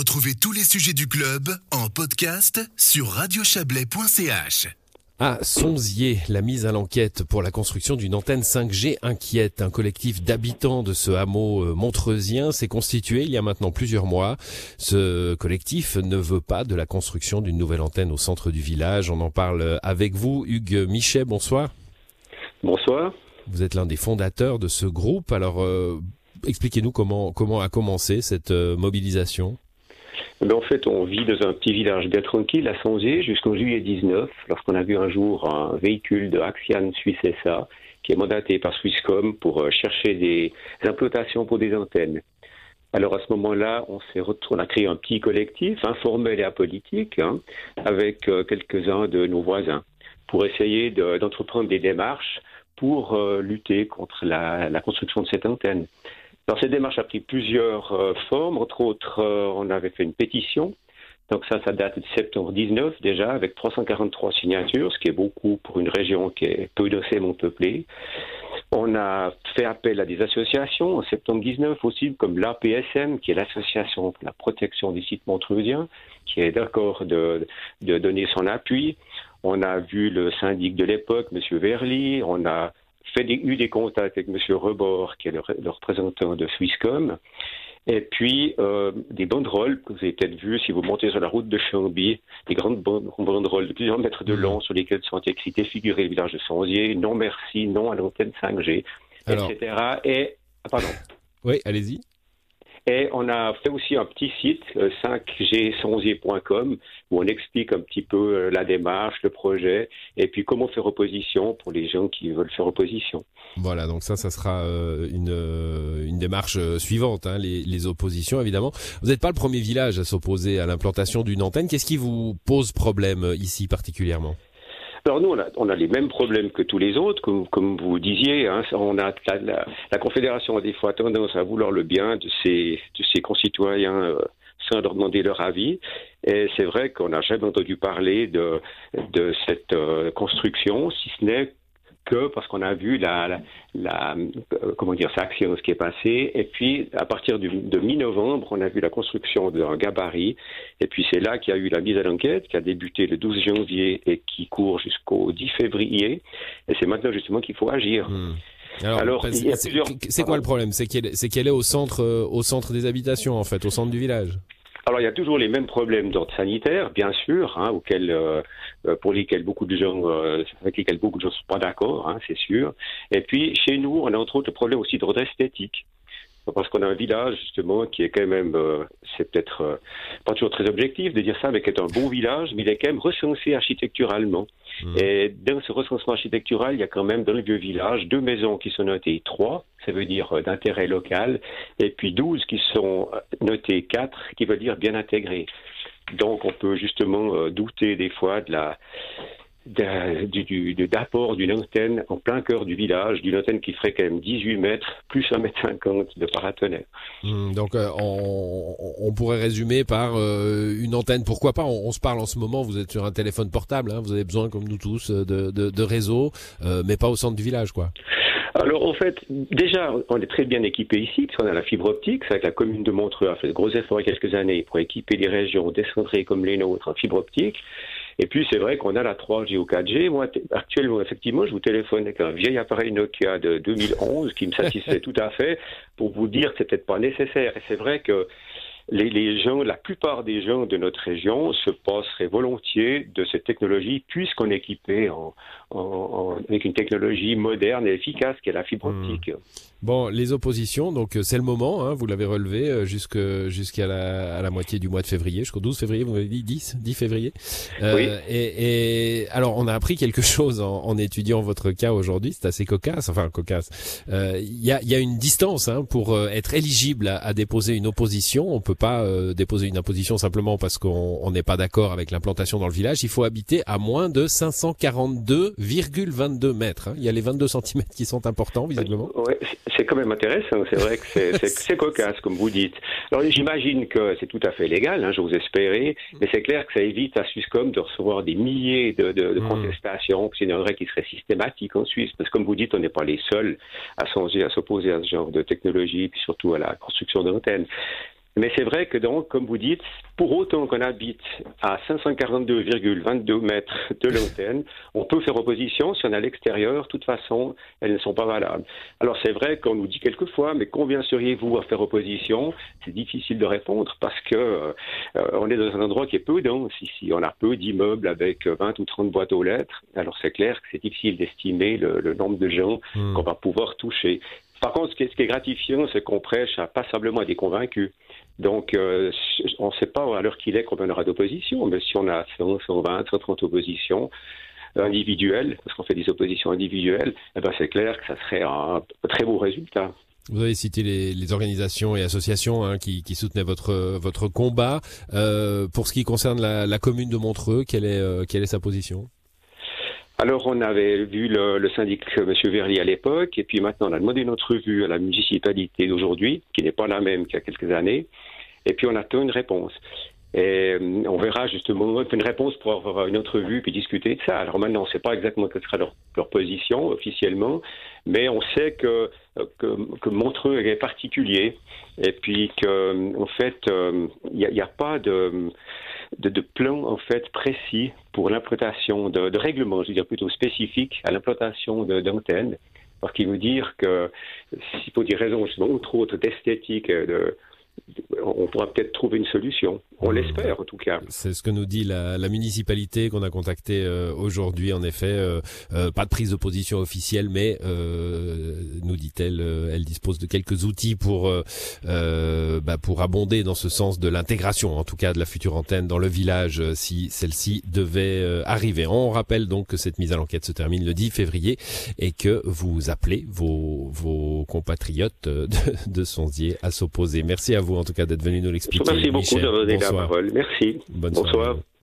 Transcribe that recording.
Retrouvez tous les sujets du club en podcast sur radiochablais.ch. À Sonzier, la mise à l'enquête pour la construction d'une antenne 5G inquiète. Un collectif d'habitants de ce hameau euh, montreusien s'est constitué il y a maintenant plusieurs mois. Ce collectif ne veut pas de la construction d'une nouvelle antenne au centre du village. On en parle avec vous, Hugues Michet. Bonsoir. Bonsoir. Vous êtes l'un des fondateurs de ce groupe. Alors, euh, expliquez-nous comment comment a commencé cette euh, mobilisation. Ben, en fait, on vit dans un petit village bien tranquille à Sonzier jusqu'en juillet 19, lorsqu'on a vu un jour un véhicule de Axian Suisse SA qui est mandaté par Swisscom pour euh, chercher des implantations pour des antennes. Alors à ce moment-là, on s'est on a créé un petit collectif informel et apolitique hein, avec euh, quelques-uns de nos voisins pour essayer d'entreprendre des démarches pour euh, lutter contre la, la, construction de cette antenne. Alors cette démarche a pris plusieurs euh, formes. Entre autres, euh, on avait fait une pétition. Donc ça, ça date de septembre 19 déjà, avec 343 signatures, ce qui est beaucoup pour une région qui est peu densément peuplée. On a fait appel à des associations en septembre 19 aussi, comme l'APSM, qui est l'association pour la protection des sites montreusiens, qui est d'accord de, de donner son appui. On a vu le syndic de l'époque, M. Verly. On a fait des, eu des contacts avec M. Rebord, qui est le, représentant de Swisscom. Et puis, euh, des banderoles que vous avez peut-être vues si vous montez sur la route de Chambly, des grandes banderoles de plusieurs mètres de long sur lesquelles sont écrits figurés le village de Sonzier, non merci, non à l'antenne 5G, etc. Et, ah, pardon. Oui, allez-y. Et on a fait aussi un petit site, 5gsonzier.com, où on explique un petit peu euh, la démarche, le projet, et puis comment faire opposition pour les gens qui veulent faire opposition. Voilà, donc ça, ça sera euh, une, euh, une démarche suivante, hein, les, les oppositions évidemment. Vous n'êtes pas le premier village à s'opposer à l'implantation d'une antenne. Qu'est-ce qui vous pose problème ici particulièrement? Alors nous, on a, les mêmes problèmes que tous les autres, comme, comme vous disiez. Hein, on a la, Confédération a des fois tendance à vouloir le bien de ses, de ses concitoyens euh, sans leur demander leur avis. Et c'est vrai qu'on n'a jamais entendu parler de, de cette euh, construction, si ce n'est que parce qu'on a vu la, la, euh, comment dire, ça action, ce qui est passé. Et puis, à partir du, de mi-novembre, on a vu la construction d'un gabarit. Et puis, c'est là qu'il y a eu la mise à l'enquête qui a débuté le 12 janvier et qui court jusqu'au 10 février. Et c'est maintenant justement qu'il faut agir. Hmm. Alors, c'est quoi le problème? C'est qu'elle est, est au centre, euh, au centre des habitations, en fait, au centre du village. Alors il y a toujours les mêmes problèmes d'ordre sanitaire, bien sûr, hein, auxquels, euh, euh, pour lesquels beaucoup de gens, euh, avec lesquels beaucoup de gens ne sont pas d'accord, hein, c'est sûr. Et puis chez nous, on a entre autres le problème aussi d'ordre esthétique parce qu'on a un village justement qui est quand même, euh, c'est peut-être euh, pas toujours très objectif de dire ça, mais qui est un bon village, mais il est quand même recensé architecturalement. Mmh. Et dans ce recensement architectural, il y a quand même dans le vieux village deux maisons qui sont notées trois, ça veut dire euh, d'intérêt local, et puis douze qui sont notées quatre, qui veut dire bien intégrées. Donc on peut justement douter des fois de la d'apport d'une antenne en plein cœur du village, d'une antenne qui ferait quand même 18 mètres, plus 1 mètre 50 de paratonnerre. Hmm, donc euh, on, on, pourrait résumer par euh, une antenne, pourquoi pas, on, se parle en ce moment, vous êtes sur un téléphone portable, hein, vous avez besoin comme nous tous de, de, de réseau, euh, mais pas au centre du village quoi. Alors en fait, déjà, on est très bien équipé ici, puisqu'on a la fibre optique. C'est vrai que la commune de Montreux a fait de gros efforts il y a quelques années pour équiper les régions décentrées comme les nôtres en fibre optique. Et puis, c'est vrai qu'on a la 3G ou 4G. Moi, actuellement, effectivement, je vous téléphone avec un vieil appareil Nokia de 2011 qui me satisfait tout à fait pour vous dire que c'est peut-être pas nécessaire. Et c'est vrai que les, gens, la plupart des gens de notre région se passeraient volontiers de cette technologie puisqu'on est équipé avec une technologie moderne et efficace qui est la fibre hmm. optique. Bon, les oppositions, donc euh, c'est le moment, hein, vous l'avez relevé euh, jusqu'à la, à la moitié du mois de février, jusqu'au 12 février, vous m'avez dit 10, 10 février. Euh, oui. Et, et, alors, on a appris quelque chose en, en étudiant votre cas aujourd'hui, c'est assez cocasse, enfin cocasse. Il euh, y, a, y, a, une distance hein, pour être éligible à, à, déposer une opposition. On peut pas déposer une opposition simplement parce qu'on n'est pas d'accord avec l'implantation dans le village. Il faut habiter à moins de 542,22 mètres. Hein. Il y a les 22 cm qui sont importants, visiblement. Ouais, c'est quand même intéressant. C'est vrai que c'est cocasse, comme vous dites. Alors j'imagine que c'est tout à fait légal, hein, je vous espérais, mais c'est clair que ça évite à Swisscom de recevoir des milliers de, de, de mmh. contestations. C'est une règle qui serait systématique en Suisse, parce que comme vous dites, on n'est pas les seuls à songer, à s'opposer à ce genre de technologie, puis surtout à la construction d'antennes. Mais c'est vrai que donc, comme vous dites, pour autant qu'on habite à 542,22 mètres de l'antenne, on peut faire opposition. Si on est à l'extérieur, de toute façon, elles ne sont pas valables. Alors c'est vrai qu'on nous dit quelquefois, mais combien seriez-vous à faire opposition? C'est difficile de répondre parce que euh, on est dans un endroit qui est peu dense ici. On a peu d'immeubles avec 20 ou 30 boîtes aux lettres. Alors c'est clair que c'est difficile d'estimer le, nombre de gens hmm. qu'on va pouvoir toucher. Par contre, ce qui est, gratifiant, c'est qu'on prêche à, pas simplement à des convaincus. Donc, euh, on ne sait pas à l'heure qu'il est combien on aura d'opposition, mais si on a 100, 120, 130 oppositions individuelles, parce qu'on fait des oppositions individuelles, eh ben c'est clair que ça serait un, très beau résultat. Vous avez cité les, organisations et associations hein, qui, soutenaient votre votre combat. Euh, pour ce qui concerne la, commune de Montreux, quelle est euh, quelle est sa position? Alors, on avait vu le, syndic M. Verly à l'époque, et puis maintenant, on a demandé notre vue à la municipalité d'aujourd'hui, qui n'est pas la même qu'il y a quelques années, et puis on attend une réponse. Et euh, on verra justement une réponse pour avoir une autre vue puis discuter de ça. Alors maintenant, on ne sait pas exactement quelle sera leur, position officiellement, mais on sait que, que, Montreux est particulier et puis qu'en fait, euh, il n'y a, pas de de, plans en fait précis pour l'implantation de, règlements, je veux dire plutôt spécifiques à l'implantation d'antennes. Parce qu'il veut dire que, s'il faut des raisons, entre autres d'esthétique, de, on pourra peut-être trouver une solution. On l'espère en tout cas. C'est ce que nous dit la, municipalité qu'on a contactée euh, aujourd'hui. En effet, euh, euh, pas de prise de position officielle, mais nous dit-elle, elle dispose de quelques outils pour bah, pour abonder dans ce sens de l'intégration, en tout cas de la future antenne dans le village, si celle-ci devait arriver. On rappelle donc que cette mise à l'enquête se termine le 10 février et que vous appelez vos vos compatriotes de, de à s'opposer. Merci à vous en tout cas d'être venu nous l'expliquer. Merci beaucoup de donner la parole. Merci. Bonsoir.